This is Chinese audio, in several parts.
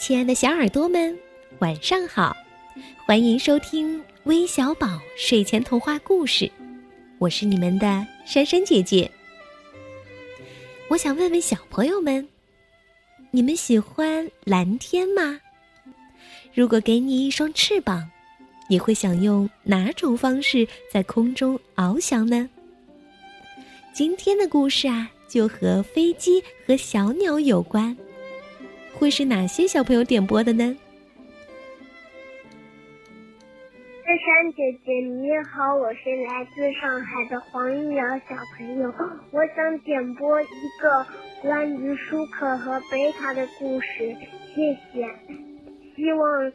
亲爱的小耳朵们，晚上好！欢迎收听微小宝睡前童话故事，我是你们的珊珊姐姐。我想问问小朋友们，你们喜欢蓝天吗？如果给你一双翅膀，你会想用哪种方式在空中翱翔呢？今天的故事啊，就和飞机和小鸟有关。会是哪些小朋友点播的呢？珊珊姐姐你好，我是来自上海的黄一瑶小朋友，我想点播一个关于舒克和贝塔的故事，谢谢，希望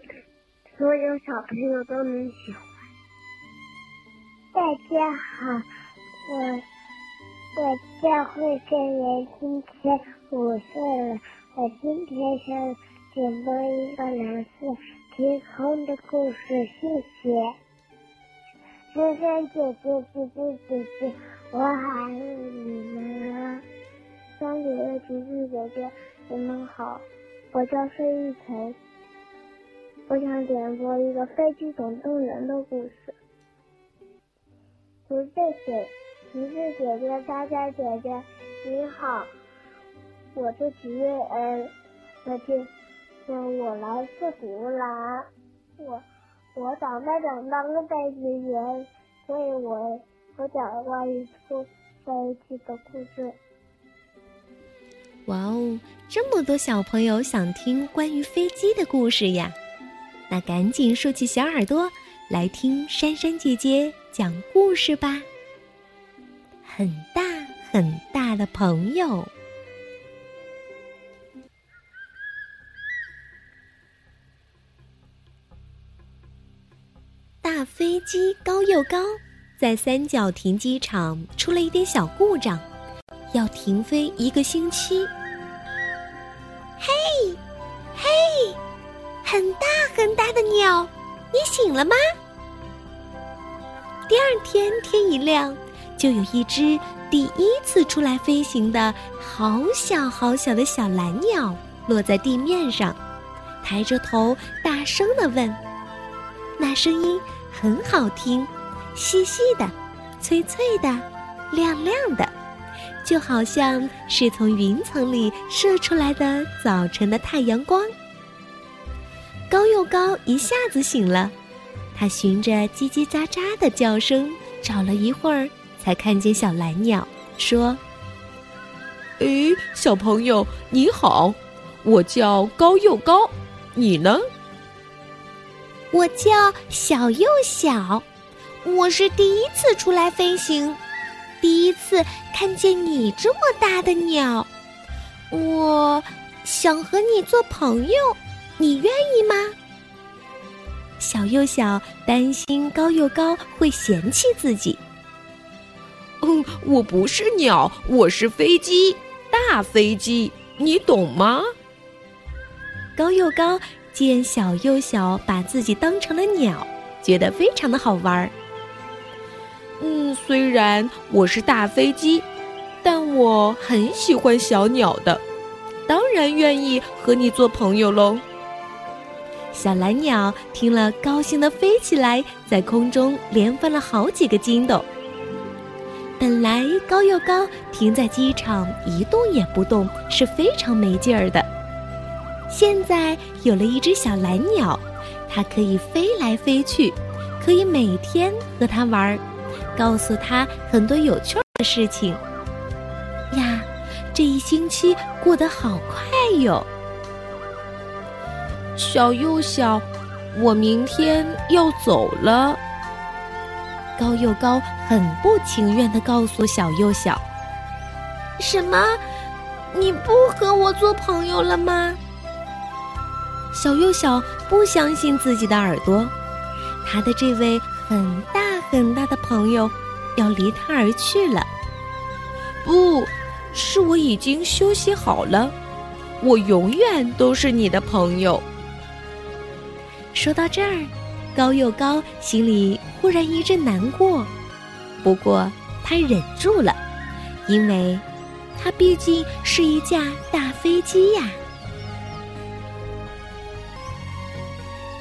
所有小朋友都能喜欢。大家好，我我叫惠珍，今天五岁了。我今天想点播一个蓝色天空的故事，谢谢。珊珊姐姐、姐姐姐姐，我喊你们。三姐姐、琪琪姐姐，你们好，我叫孙玉晨。我想点播一个《飞机总动员》的故事。橘子姐、橘子姐姐、佳佳姐姐，你好。我是吉瑞恩，那天，嗯，我来自湖南，我我长大想当个飞行员，所以我我讲关于坐飞机的故事。哇哦，这么多小朋友想听关于飞机的故事呀！那赶紧竖起小耳朵来听珊珊姐姐讲故事吧。很大很大的朋友。大飞机高又高，在三角停机场出了一点小故障，要停飞一个星期。嘿，嘿，很大很大的鸟，你醒了吗？第二天天一亮，就有一只第一次出来飞行的好小好小的小蓝鸟落在地面上，抬着头大声的问：“那声音？”很好听，细细的，脆脆的，亮亮的，就好像是从云层里射出来的早晨的太阳光。高又高一下子醒了，他循着叽叽喳喳的叫声找了一会儿，才看见小蓝鸟，说：“哎，小朋友你好，我叫高又高，你呢？”我叫小又小，我是第一次出来飞行，第一次看见你这么大的鸟，我想和你做朋友，你愿意吗？小又小担心高又高会嫌弃自己。嗯，我不是鸟，我是飞机，大飞机，你懂吗？高又高。见小又小把自己当成了鸟，觉得非常的好玩儿。嗯，虽然我是大飞机，但我很喜欢小鸟的，当然愿意和你做朋友喽。小蓝鸟听了，高兴的飞起来，在空中连翻了好几个筋斗。本来高又高，停在机场一动也不动，是非常没劲儿的。现在有了一只小蓝鸟，它可以飞来飞去，可以每天和它玩儿，告诉它很多有趣的事情。呀，这一星期过得好快哟！小又小，我明天要走了。高又高很不情愿地告诉小又小：“什么？你不和我做朋友了吗？”小又小不相信自己的耳朵，他的这位很大很大的朋友要离他而去了。不是我已经休息好了，我永远都是你的朋友。说到这儿，高又高心里忽然一阵难过，不过他忍住了，因为他毕竟是一架大飞机呀。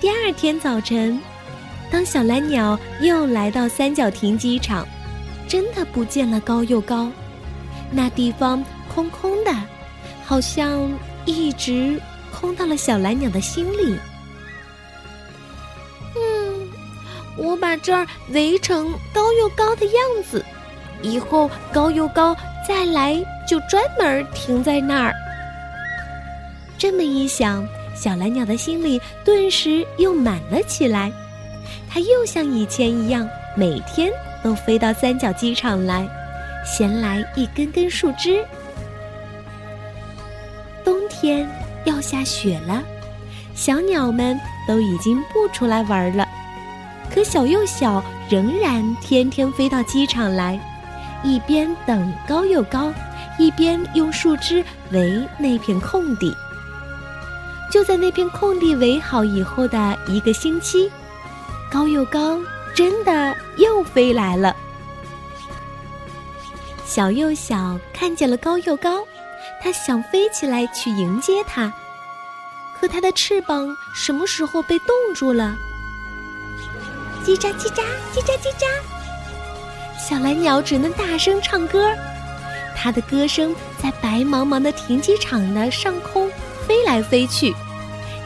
第二天早晨，当小蓝鸟又来到三角亭机场，真的不见了高又高，那地方空空的，好像一直空到了小蓝鸟的心里。嗯，我把这儿围成高又高的样子，以后高又高再来就专门停在那儿。这么一想。小蓝鸟的心里顿时又满了起来，它又像以前一样，每天都飞到三角机场来，衔来一根根树枝。冬天要下雪了，小鸟们都已经不出来玩了，可小又小仍然天天飞到机场来，一边等高又高，一边用树枝围那片空地。就在那片空地围好以后的一个星期，高又高真的又飞来了。小又小看见了高又高，它想飞起来去迎接它，可它的翅膀什么时候被冻住了？叽喳叽喳叽喳叽喳，小蓝鸟只能大声唱歌，它的歌声在白茫茫的停机场的上空飞来飞去。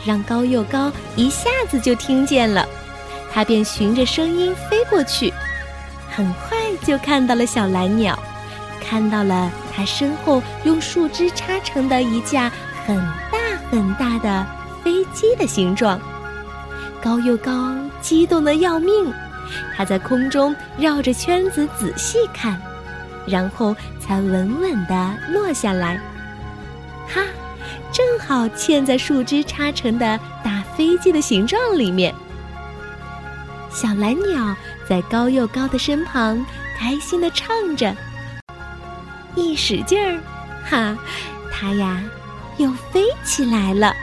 让高又高一下子就听见了，他便循着声音飞过去，很快就看到了小蓝鸟，看到了它身后用树枝插成的一架很大很大的飞机的形状。高又高激动的要命，他在空中绕着圈子仔细看，然后才稳稳地落下来。哈！正好嵌在树枝插成的大飞机的形状里面。小蓝鸟在高又高的身旁，开心的唱着。一使劲儿，哈，它呀，又飞起来了。